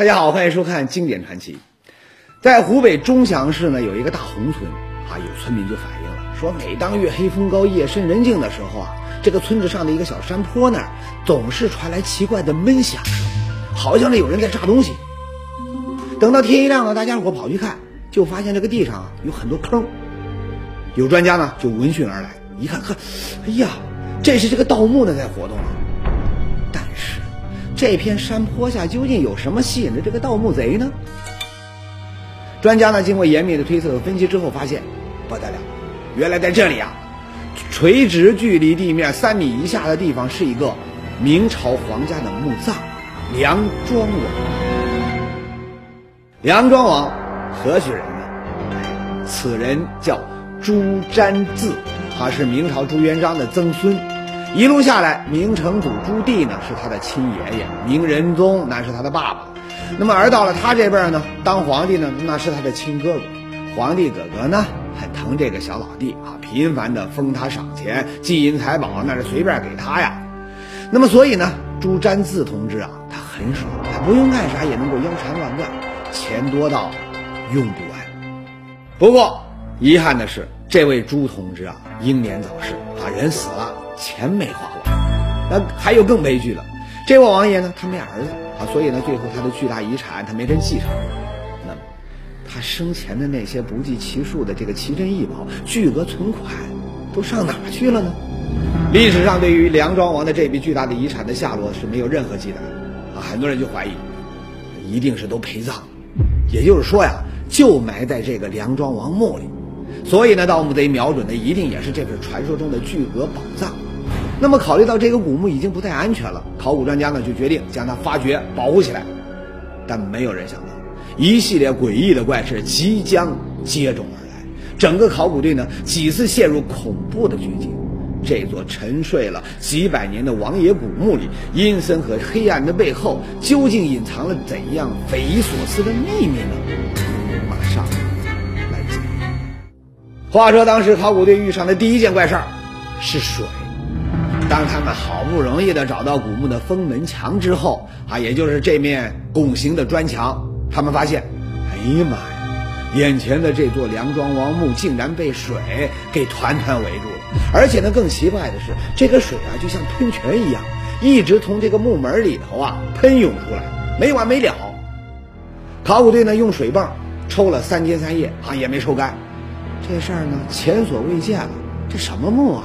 大家好，欢迎收看《经典传奇》。在湖北钟祥市呢，有一个大洪村啊，有村民就反映了，说每当月黑风高、夜深人静的时候啊，这个村子上的一个小山坡那儿总是传来奇怪的闷响声，好像是有人在炸东西。等到天一亮了，大家伙跑去看，就发现这个地上有很多坑。有专家呢就闻讯而来，一看，呵，哎呀，这是这个盗墓的在活动啊！这片山坡下究竟有什么吸引着这个盗墓贼呢？专家呢经过严密的推测和分析之后，发现不得了，原来在这里啊，垂直距离地面三米以下的地方是一个明朝皇家的墓葬——梁庄王。梁庄王何许人呢？此人叫。朱瞻字，他是明朝朱元璋的曾孙，一路下来，明成祖朱棣呢是他的亲爷爷，明仁宗那是他的爸爸，那么而到了他这辈儿呢，当皇帝呢那是他的亲哥哥，皇帝哥哥呢很疼这个小老弟啊，频繁的封他赏钱，金银财宝那是随便给他呀，那么所以呢，朱瞻字同志啊，他很爽，他不用干啥也能够腰缠万贯，钱多到用不完，不过。遗憾的是，这位朱同志啊，英年早逝啊，人死了，钱没花完。那还有更悲剧了，这位王爷呢，他没儿子啊，所以呢，最后他的巨大遗产他没人继承。那么，他生前的那些不计其数的这个奇珍异宝、巨额存款，都上哪去了呢？历史上对于梁庄王的这笔巨大的遗产的下落是没有任何记载的啊，很多人就怀疑，一定是都陪葬，也就是说呀，就埋在这个梁庄王墓里。所以呢，盗墓贼瞄准的一定也是这份传说中的巨额宝藏。那么，考虑到这个古墓已经不太安全了，考古专家呢就决定将它发掘保护起来。但没有人想到，一系列诡异的怪事即将接踵而来。整个考古队呢几次陷入恐怖的绝境。这座沉睡了几百年的王爷古墓里，阴森和黑暗的背后，究竟隐藏了怎样匪夷所思的秘密呢？马上来。话说，当时考古队遇上的第一件怪事儿是水。当他们好不容易的找到古墓的封门墙之后，啊，也就是这面拱形的砖墙，他们发现，哎呀妈呀，眼前的这座梁庄王墓竟然被水给团团围住了。而且呢，更奇怪的是，这个水啊，就像喷泉一样，一直从这个墓门里头啊喷涌出来，没完没了。考古队呢，用水泵抽了三天三夜，啊，也没抽干。这事儿呢，前所未见了。这什么墓啊？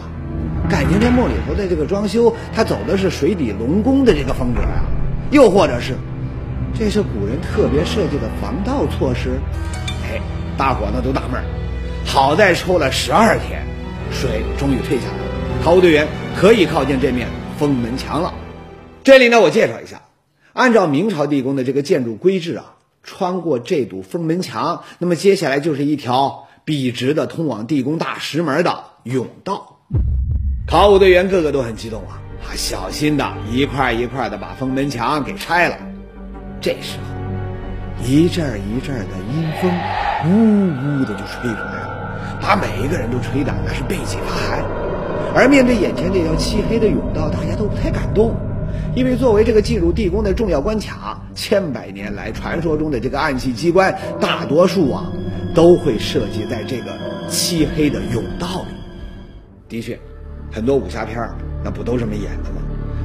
感情这墓里头的这个装修，它走的是水底龙宫的这个风格啊？又或者是，这是古人特别设计的防盗措施？哎，大伙呢都纳闷儿。好在抽了十二天，水终于退下来了，考古队员可以靠近这面封门墙了。这里呢，我介绍一下，按照明朝地宫的这个建筑规制啊，穿过这堵封门墙，那么接下来就是一条。笔直的通往地宫大石门的甬道，考古队员个个都很激动啊！他，小心的一块一块的把封门墙给拆了。这时候，一阵一阵的阴风呜呜的就吹出来了，把每一个人都吹得那是背脊发寒。而面对眼前这条漆黑的甬道，大家都不太敢动，因为作为这个进入地宫的重要关卡，千百年来传说中的这个暗器机关，大多数啊。都会设计在这个漆黑的甬道里。的确，很多武侠片那不都这么演的吗？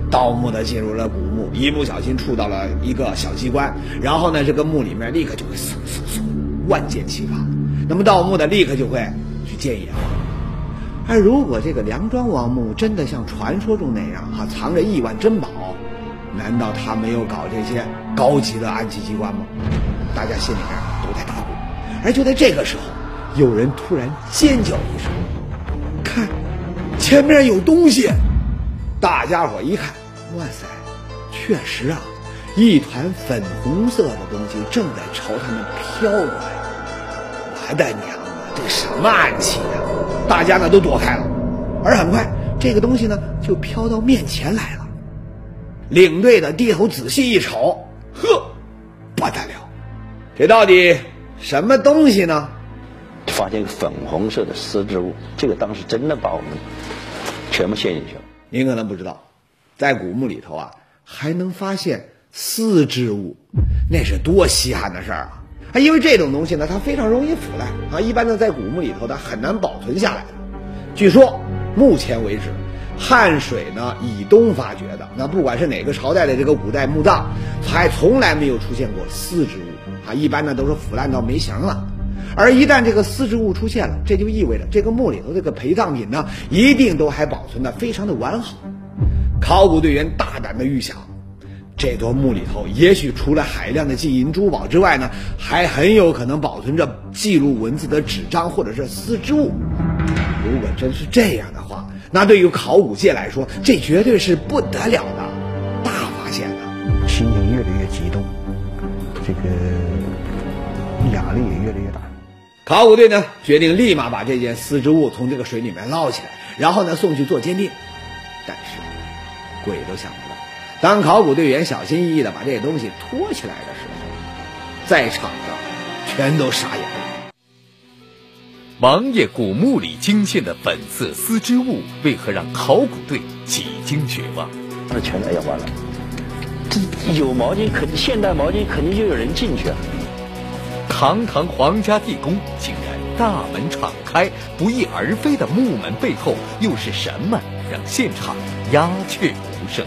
盗墓的进入了古墓，一不小心触到了一个小机关，然后呢，这个墓里面立刻就会嗖嗖嗖，万箭齐发。那么盗墓的立刻就会去见阎王。而如果这个梁庄王墓真的像传说中那样哈，藏着亿万珍宝，难道他没有搞这些高级的暗器机关吗？大家心里面都在打鼓。而就在这个时候，有人突然尖叫一声：“，前面有东西！”大家伙一看，哇塞，确实啊，一团粉红色的东西正在朝他们飘过来。我的娘啊，这什么暗器呀？大家呢都躲开了。而很快，这个东西呢就飘到面前来了。领队的低头仔细一瞅，呵，不得了，这到底？什么东西呢？发现一个粉红色的丝织物，这个当时真的把我们全部陷进去了。您可能不知道，在古墓里头啊，还能发现丝织物，那是多稀罕的事儿啊！因为这种东西呢，它非常容易腐烂啊，一般呢在古墓里头呢很难保存下来的。据说目前为止，汉水呢以东发掘的，那不管是哪个朝代的这个古代墓葬，还从来没有出现过丝织物啊，一般呢都是腐烂到没形了。而一旦这个丝织物出现了，这就意味着这个墓里头这个陪葬品呢，一定都还保存的非常的完好。考古队员大胆的预想，这座墓里头也许除了海量的金银珠宝之外呢，还很有可能保存着记录文字的纸张或者是丝织物。如果真是这样的话，那对于考古界来说，这绝对是不得了的大发现啊！心情越来越激动，这个。考古队呢，决定立马把这件丝织物从这个水里面捞起来，然后呢送去做鉴定。但是，鬼都想不到，当考古队员小心翼翼的把这东西拖起来的时候，在场的全都傻眼了。王爷古墓里惊现的粉色丝织物，为何让考古队几经绝望？那全都要完了，这有毛巾肯现代毛巾肯定就有人进去啊！堂堂皇家地宫，竟然大门敞开，不翼而飞的木门背后又是什么，让现场鸦雀无声？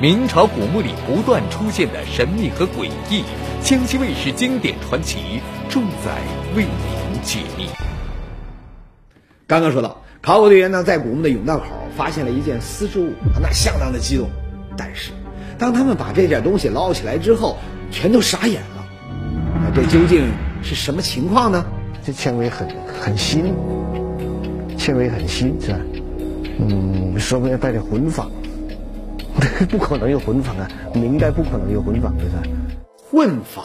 明朝古墓里不断出现的神秘和诡异，江西卫视经典传奇重在为您解密。刚刚说到，考古队员呢在古墓的甬道口发现了一件丝织物，那相当的激动。但是，当他们把这件东西捞起来之后，全都傻眼了。那这究竟是什么情况呢？这纤维很很新，纤维很新是吧？嗯，说不定带点混纺，不可能有混纺啊，明代不可能有混纺的是吧？混纺，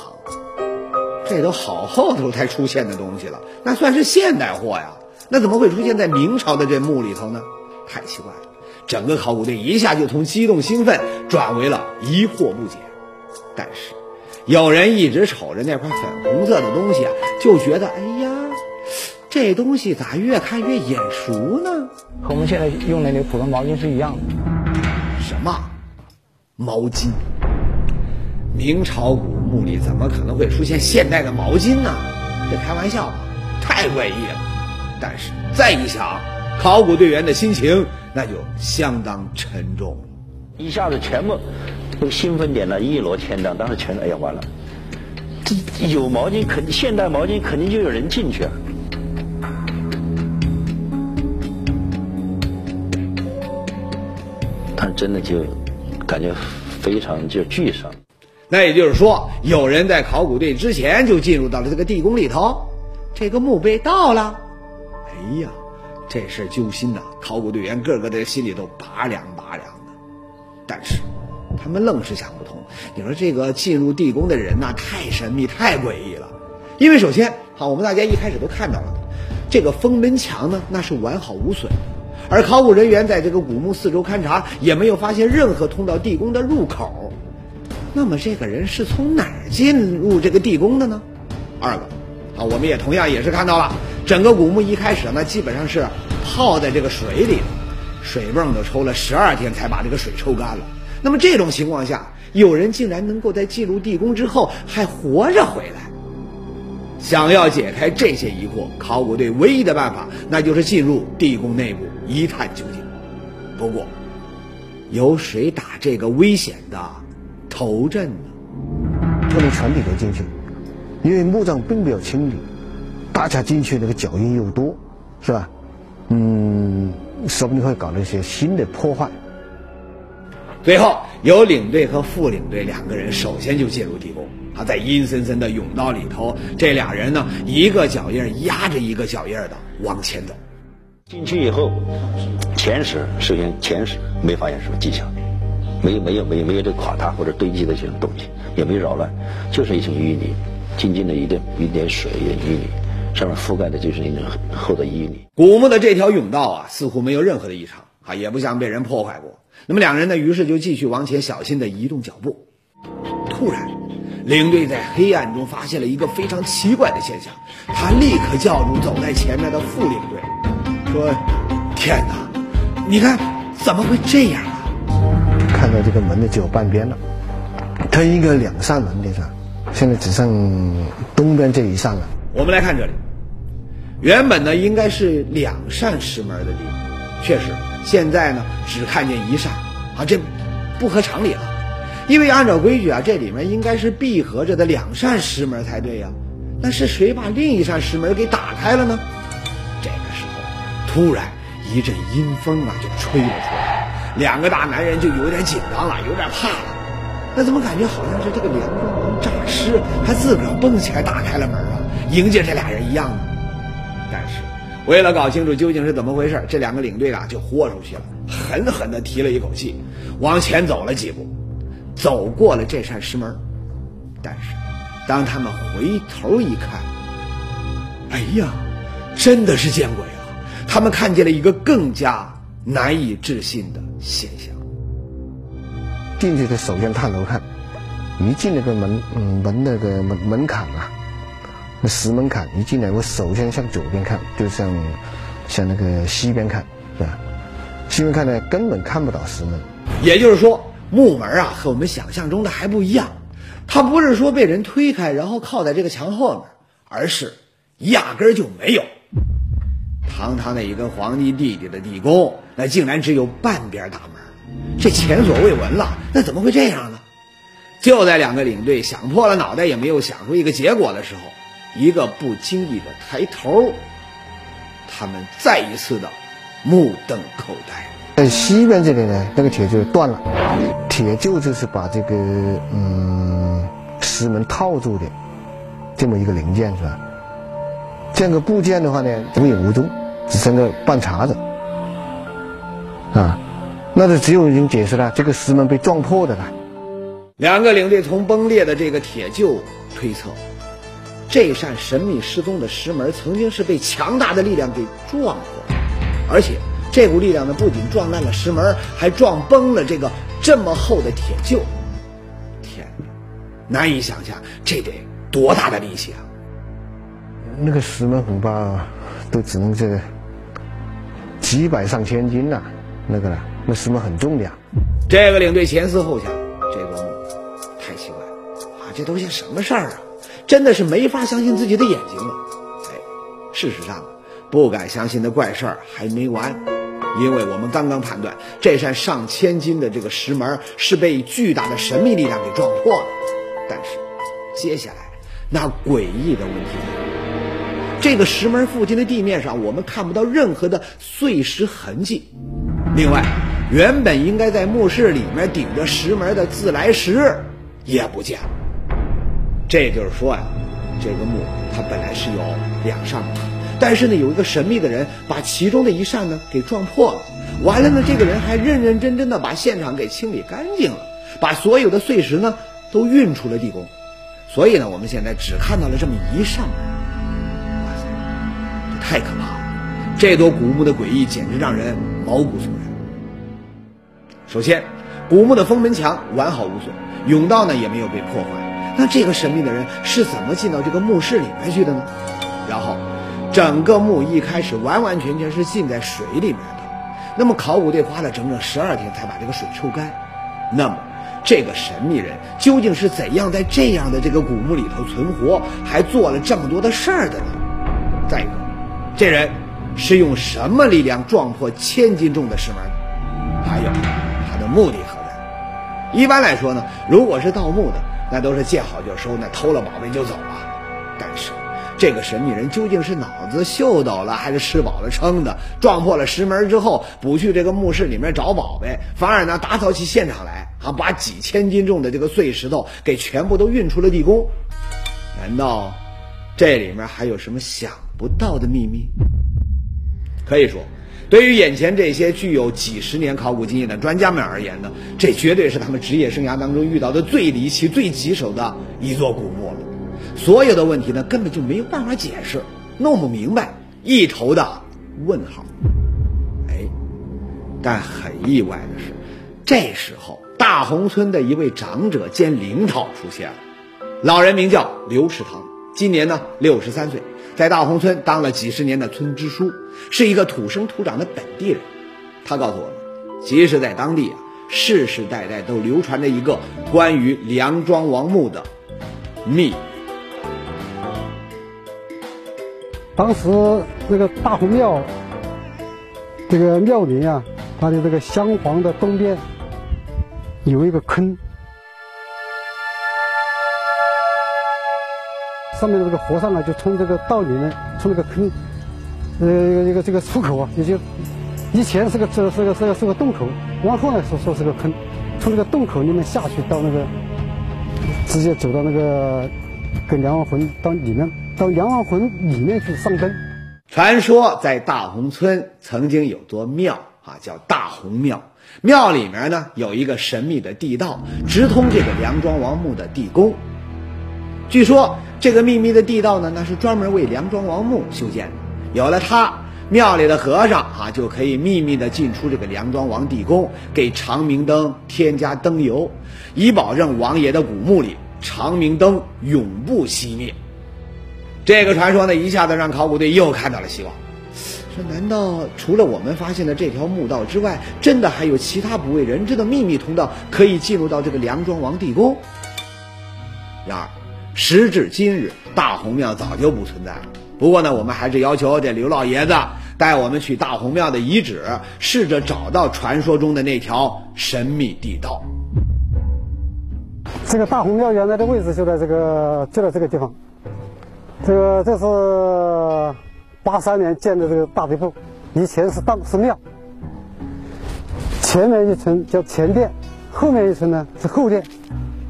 这都好后头才出现的东西了，那算是现代货呀。那怎么会出现在明朝的这墓里头呢？太奇怪了！整个考古队一下就从激动兴奋转为了疑惑不解。但是，有人一直瞅着那块粉红色的东西啊，就觉得，哎呀，这东西咋越看越眼熟呢？和我们现在用的那普通毛巾是一样的。什么？毛巾？明朝古墓里怎么可能会出现现代的毛巾呢？这开玩笑吧？太诡异了。但是再一想，考古队员的心情那就相当沉重了。一下子全部都兴奋点了，一摞千丈，当时全哎呀完了，这有毛巾肯现代毛巾肯定就有人进去啊！他真的就感觉非常就沮丧。那也就是说，有人在考古队之前就进入到了这个地宫里头，这个墓被盗了。哎呀，这事揪心呐！考古队员个个的心里都拔凉拔凉的。但是，他们愣是想不通。你说这个进入地宫的人呐，太神秘、太诡异了。因为首先，好，我们大家一开始都看到了，这个封门墙呢，那是完好无损。而考古人员在这个古墓四周勘察，也没有发现任何通到地宫的入口。那么，这个人是从哪儿进入这个地宫的呢？二个，啊，我们也同样也是看到了。整个古墓一开始呢，基本上是泡在这个水里，水泵都抽了十二天才把这个水抽干了。那么这种情况下，有人竟然能够在进入地宫之后还活着回来。想要解开这些疑惑，考古队唯一的办法，那就是进入地宫内部一探究竟。不过，由谁打这个危险的头阵呢？不能全体都进去，因为墓葬并没有清理。大家进去那个脚印又多，是吧？嗯，说不定会搞那些新的破坏。最后，由领队和副领队两个人首先就进入地宫。他，在阴森森的甬道里头，这俩人呢，一个脚印压着一个脚印的往前走。进去以后，前十首先前十没发现什么迹象，没有没有没有没有这垮塌或者堆积的这种东西，也没扰乱，就是一层淤泥，静静的一点一点水，一点淤泥。上面覆盖的就是一层厚的淤泥。古墓的这条甬道啊，似乎没有任何的异常啊，也不像被人破坏过。那么两人呢，于是就继续往前，小心的移动脚步。突然，领队在黑暗中发现了一个非常奇怪的现象，他立刻叫住走在前面的副领队，说：“天哪，你看，怎么会这样啊？”看到这个门呢，只有半边了，它应该两扇门的是？现在只剩东边这一扇了。我们来看这里，原本呢应该是两扇石门的地方，确实现在呢只看见一扇，啊，这不合常理了。因为按照规矩啊，这里面应该是闭合着的两扇石门才对呀。那是谁把另一扇石门给打开了呢？这个时候，突然一阵阴风啊就吹了出来，两个大男人就有点紧张了，有点怕了。那怎么感觉好像是这个梁庄王诈尸，还自个儿蹦起来打开了门啊，迎接这俩人一样呢？为了搞清楚究竟是怎么回事，这两个领队啊就豁出去了，狠狠地提了一口气，往前走了几步，走过了这扇石门。但是当他们回头一看，哎呀，真的是见鬼了！他们看见了一个更加难以置信的现象。进去的首先探头看，一进那个门，嗯，门那个门门槛啊，那石门槛一进来，我首先向左边看，就向向那个西边看，是吧？西边看呢，根本看不到石门。也就是说，木门啊和我们想象中的还不一样，它不是说被人推开然后靠在这个墙后面，而是压根儿就没有。堂堂的一个皇帝弟弟的地宫，那竟然只有半边大门。这前所未闻了，那怎么会这样呢？就在两个领队想破了脑袋也没有想出一个结果的时候，一个不经意的抬头，他们再一次的目瞪口呆。在西边这里呢，那个铁就断了，铁臼就是把这个嗯石门套住的这么一个零件是吧？这个部件的话呢，无影无踪，只剩个半茬子啊。那就只有一种解释了，这个石门被撞破的了。两个领队从崩裂的这个铁臼推测，这扇神秘失踪的石门曾经是被强大的力量给撞破，而且这股力量呢，不仅撞烂了石门，还撞崩了这个这么厚的铁臼。天哪，难以想象这得多大的力气啊！那个石门恐怕都只能这个几百上千斤呐，那个了。那石门很重的呀，这个领队前思后想，这个墓太奇怪了啊！这都些什么事儿啊？真的是没法相信自己的眼睛了。哎，事实上，不敢相信的怪事儿还没完，因为我们刚刚判断这扇上千斤的这个石门是被巨大的神秘力量给撞破的。但是，接下来那诡异的问题来了：这个石门附近的地面上，我们看不到任何的碎石痕迹。另外，原本应该在墓室里面顶着石门的自来石也不见了。这就是说呀，这个墓它本来是有两扇门，但是呢，有一个神秘的人把其中的一扇呢给撞破了。完了呢，这个人还认认真真的把现场给清理干净了，把所有的碎石呢都运出了地宫。所以呢，我们现在只看到了这么一扇门。哇塞，这太可怕了！这座古墓的诡异简直让人毛骨悚然。首先，古墓的封门墙完好无损，甬道呢也没有被破坏。那这个神秘的人是怎么进到这个墓室里面去的呢？然后，整个墓一开始完完全全是浸在水里面的。那么考古队花了整整十二天才把这个水抽干。那么，这个神秘人究竟是怎样在这样的这个古墓里头存活，还做了这么多的事儿的呢？再一个，这人是用什么力量撞破千斤重的石门？还有。他的目的何在？一般来说呢，如果是盗墓的，那都是见好就收，那偷了宝贝就走了。但是，这个神秘人究竟是脑子秀逗了，还是吃饱了撑的？撞破了石门之后，不去这个墓室里面找宝贝，反而呢打扫起现场来，啊，把几千斤重的这个碎石头给全部都运出了地宫。难道这里面还有什么想不到的秘密？可以说。对于眼前这些具有几十年考古经验的专家们而言呢，这绝对是他们职业生涯当中遇到的最离奇、最棘手的一座古墓了。所有的问题呢，根本就没有办法解释，弄不明白，一头的问号。哎，但很意外的是，这时候大红村的一位长者兼领导出现了，老人名叫刘世堂，今年呢六十三岁。在大红村当了几十年的村支书，是一个土生土长的本地人。他告诉我们，其实，在当地啊，世世代代都流传着一个关于梁庄王墓的秘。当时那个大红庙，这个庙里啊，它的这个厢房的东边有一个坑，上面的这个和尚呢，就从这个道里面，从那个坑，呃，一个这个出口啊，也就以前是个这是个是个是个洞口，往后呢说说是个坑，从这个洞口里面下去到那个，直接走到那个跟梁王魂到里面，到梁王魂里面去上灯。传说在大红村曾经有座庙啊，叫大红庙。庙里面呢有一个神秘的地道，直通这个梁庄王墓的地宫。据说这个秘密的地道呢，那是专门为梁庄王墓修建的。有了它，庙里的和尚啊就可以秘密的进出这个梁庄王地宫，给长明灯添加灯油，以保证王爷的古墓里长明灯永不熄灭。这个传说呢，一下子让考古队又看到了希望。说难道除了我们发现的这条墓道之外，真的还有其他不为人知的秘密通道可以进入到这个梁庄王地宫？然而，时至今日，大红庙早就不存在了。不过呢，我们还是要求这刘老爷子带我们去大红庙的遗址，试着找到传说中的那条神秘地道。这个大红庙原来的位置就在这个就在这个地方。这个这是八三年建的这个大地铺，以前是当是庙，前面一层叫前殿，后面一层呢是后殿，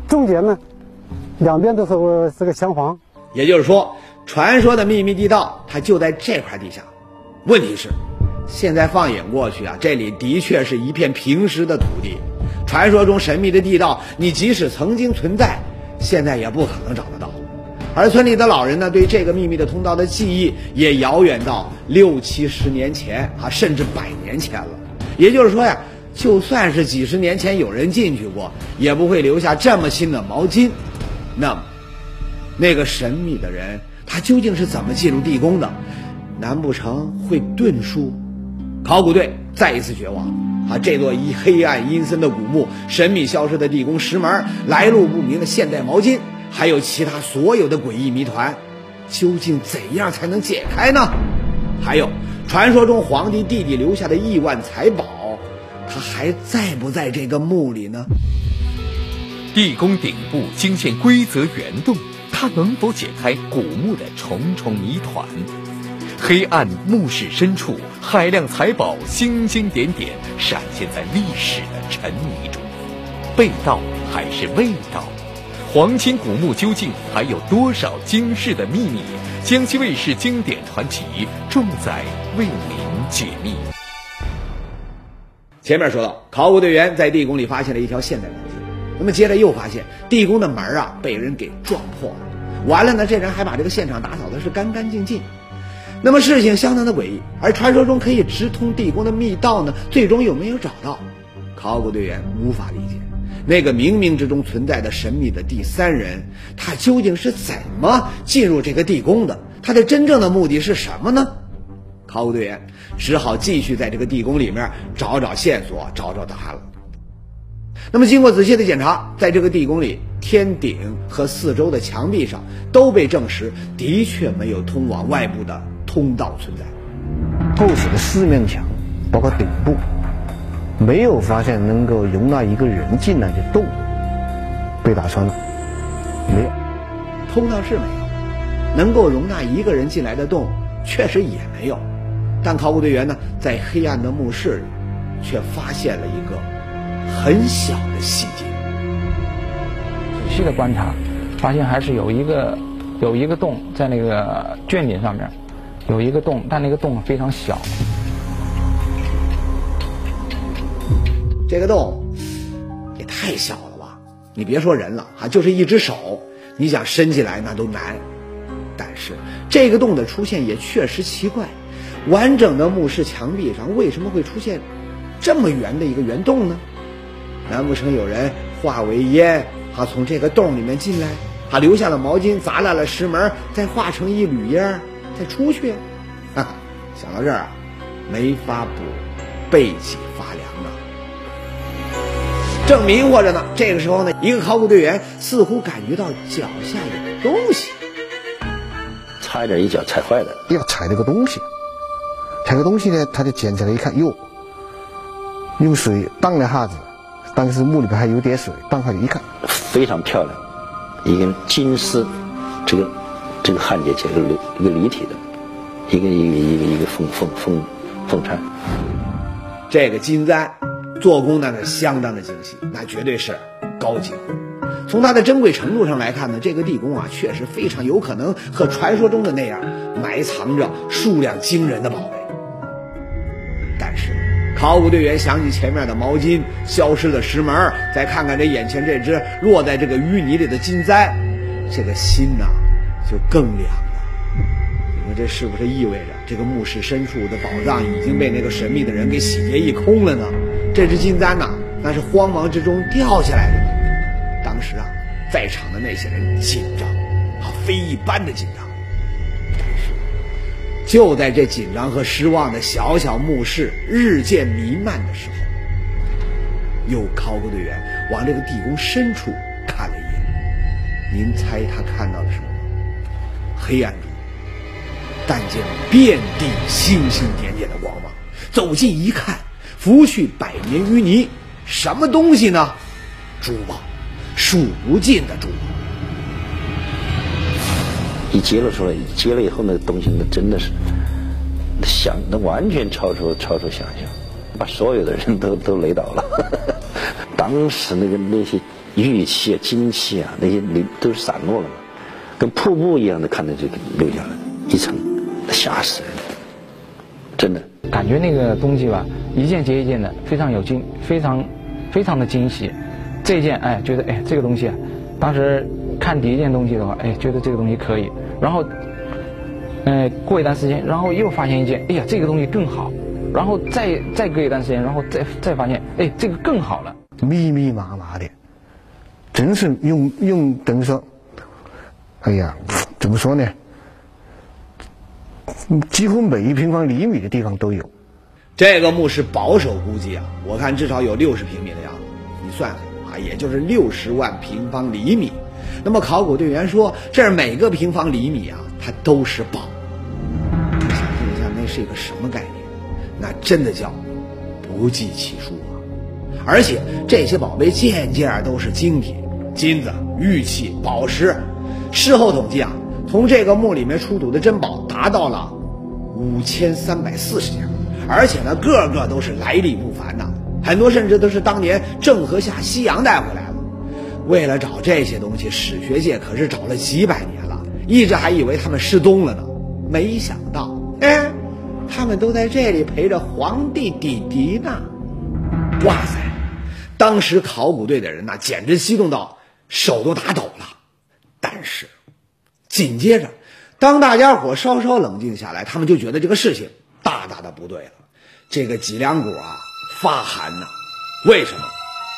中间呢两边都是个这个厢房。也就是说，传说的秘密地道它就在这块地下。问题是，现在放眼过去啊，这里的确是一片平实的土地。传说中神秘的地道，你即使曾经存在，现在也不可能找得到。而村里的老人呢，对这个秘密的通道的记忆也遥远到六七十年前啊，甚至百年前了。也就是说呀，就算是几十年前有人进去过，也不会留下这么新的毛巾。那么，那个神秘的人，他究竟是怎么进入地宫的？难不成会遁术？考古队再一次绝望啊！这座一黑暗阴森的古墓，神秘消失的地宫石门，来路不明的现代毛巾。还有其他所有的诡异谜团，究竟怎样才能解开呢？还有，传说中皇帝弟弟留下的亿万财宝，他还在不在这个墓里呢？地宫顶部惊现规则圆洞，它能否解开古墓的重重谜团？黑暗墓室深处，海量财宝星星点点，闪现在历史的沉迷中。被盗还是未盗？皇亲古墓究竟还有多少惊世的秘密？江西卫视经典传奇重在为您解密。前面说到，考古队员在地宫里发现了一条现代毛巾，那么接着又发现地宫的门啊被人给撞破了，完了呢，这人还把这个现场打扫的是干干净净。那么事情相当的诡异，而传说中可以直通地宫的密道呢，最终有没有找到？考古队员无法理解。那个冥冥之中存在的神秘的第三人，他究竟是怎么进入这个地宫的？他的真正的目的是什么呢？考古队员只好继续在这个地宫里面找找线索，找找答案了。那么经过仔细的检查，在这个地宫里，天顶和四周的墙壁上都被证实的确没有通往外部的通道存在。构死的四面墙，包括顶部。没有发现能够容纳一个人进来的洞，被打穿了，没有，通道是没有，能够容纳一个人进来的洞确实也没有，但考古队员呢，在黑暗的墓室里，却发现了一个很小的细节。仔细的观察，发现还是有一个有一个洞在那个卷顶上面，有一个洞，但那个洞非常小。这个洞也太小了吧！你别说人了，啊，就是一只手，你想伸进来那都难。但是这个洞的出现也确实奇怪，完整的墓室墙壁上为什么会出现这么圆的一个圆洞呢？难不成有人化为烟，他，从这个洞里面进来，他，留下了毛巾，砸烂了石门，再化成一缕烟再出去？哈哈，想到这儿啊，没法不背脊发凉啊！正迷惑着呢，这个时候呢，一个考古队员似乎感觉到脚下有东西，差一点一脚踩坏了。要踩那个东西，踩个东西呢，他就捡起来一看，哟，用水荡了一下子，当时墓里边还有点水，荡下去一看，非常漂亮，一根金丝，这个这个焊接起来一个立体的，一个一个一个一个凤凤凤凤钗，这个金簪做工呢，是相当的精细，那绝对是高级货。从它的珍贵程度上来看呢，这个地宫啊，确实非常有可能和传说中的那样，埋藏着数量惊人的宝贝。考古队员想起前面的毛巾、消失的石门，再看看这眼前这只落在这个淤泥里的金簪，这个心呐，就更凉了。你说这是不是意味着这个墓室深处的宝藏已经被那个神秘的人给洗劫一空了呢？这只金簪呐，那是慌忙之中掉下来的。当时啊，在场的那些人紧张，啊，非一般的紧张。就在这紧张和失望的小小墓室日渐弥漫的时候，有考古队员往这个地宫深处看了一眼。您猜他看到了什么？黑暗中，但见遍地星星点点的光芒。走近一看，拂去百年淤泥，什么东西呢？珠宝，数不尽的珠宝。一揭露出来，揭了以后，那个东西那真的是想，那完全超出超出想象，把所有的人都都雷倒了。当时那个那些玉器啊、金器啊，那些流都散落了嘛，跟瀑布一样的看着这个流下来一层，吓死人，真的。感觉那个东西吧，一件接一件的，非常有惊，非常非常的惊喜。这件，哎，觉得哎，这个东西啊，当时看第一件东西的话，哎，觉得这个东西可以。然后，哎，过一段时间，然后又发现一件，哎呀，这个东西更好。然后再再隔一段时间，然后再再发现，哎，这个更好了。密密麻麻的，真是用用等于说，哎呀，怎么说呢？几乎每一平方厘米的地方都有。这个墓室保守估计啊，我看至少有六十平米的样子，你算算啊，也就是六十万平方厘米。那么考古队员说，这儿每个平方厘米啊，它都是宝。你想象一下，那是一个什么概念？那真的叫不计其数啊！而且这些宝贝件件都是精品，金子、玉器、宝石。事后统计啊，从这个墓里面出土的珍宝达到了五千三百四十件，而且呢，个个都是来历不凡呐，很多甚至都是当年郑和下西洋带回来。为了找这些东西，史学界可是找了几百年了，一直还以为他们失踪了呢。没想到，哎，他们都在这里陪着皇帝弟弟呢。哇塞！当时考古队的人呐，简直激动到手都打抖了。但是，紧接着，当大家伙稍稍冷静下来，他们就觉得这个事情大大的不对了。这个脊梁骨啊，发寒呐。为什么？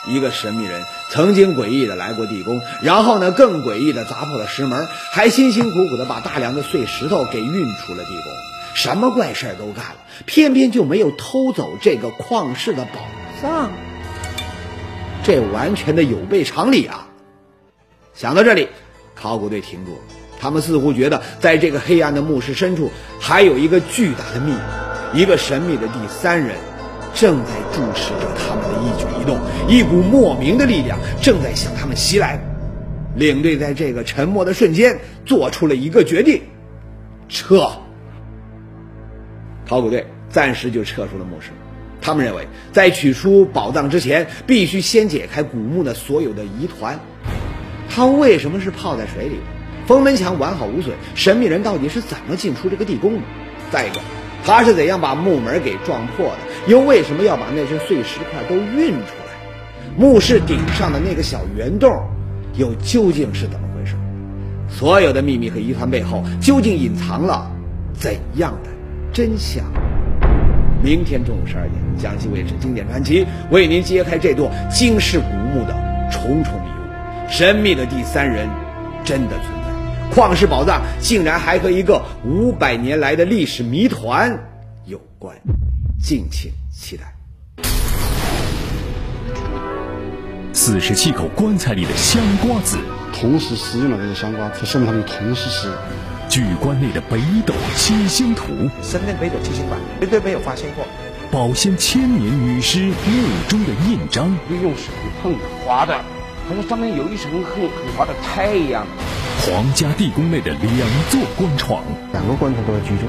一个神秘人曾经诡异的来过地宫，然后呢，更诡异的砸破了石门，还辛辛苦苦的把大量的碎石头给运出了地宫，什么怪事儿都干了，偏偏就没有偷走这个旷世的宝藏。这完全的有悖常理啊！想到这里，考古队停住了，他们似乎觉得在这个黑暗的墓室深处，还有一个巨大的秘密，一个神秘的第三人。正在注视着他们的一举一动，一股莫名的力量正在向他们袭来。领队在这个沉默的瞬间做出了一个决定：撤。考古队暂时就撤出了墓室。他们认为，在取出宝藏之前，必须先解开古墓的所有的疑团。它为什么是泡在水里？封门墙完好无损，神秘人到底是怎么进出这个地宫的？再一个。他是怎样把木门给撞破的？又为什么要把那些碎石块都运出来？墓室顶上的那个小圆洞，又究竟是怎么回事？所有的秘密和疑团背后，究竟隐藏了怎样的真相？明天中午十二点，江西卫视经典传奇为您揭开这座惊世古墓的重重迷雾。神秘的第三人，真的存在。旷世宝藏竟然还和一个五百年来的历史谜团有关，敬请期待。四十七口棺材里的香瓜子，同时使用了这些香瓜，这说明他们同时使用。巨棺内的北斗七星图，深圳北斗七星馆绝对没有发现过。保鲜千年女尸墓中的印章，用手碰的划的，好像上面有一层很很滑的胎一样。皇家地宫内的两座棺床，两个棺床都在居中，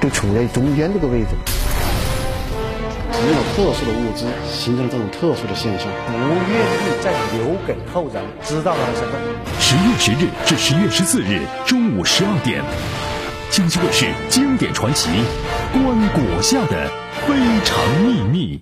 就处在中间这个位置。没有了特殊的物资，形成了这种特殊的现象，不愿意再留给后人知道他的身份。十月十日至十月十四日中午十二点，江西卫视经典传奇《棺椁下的非常秘密》。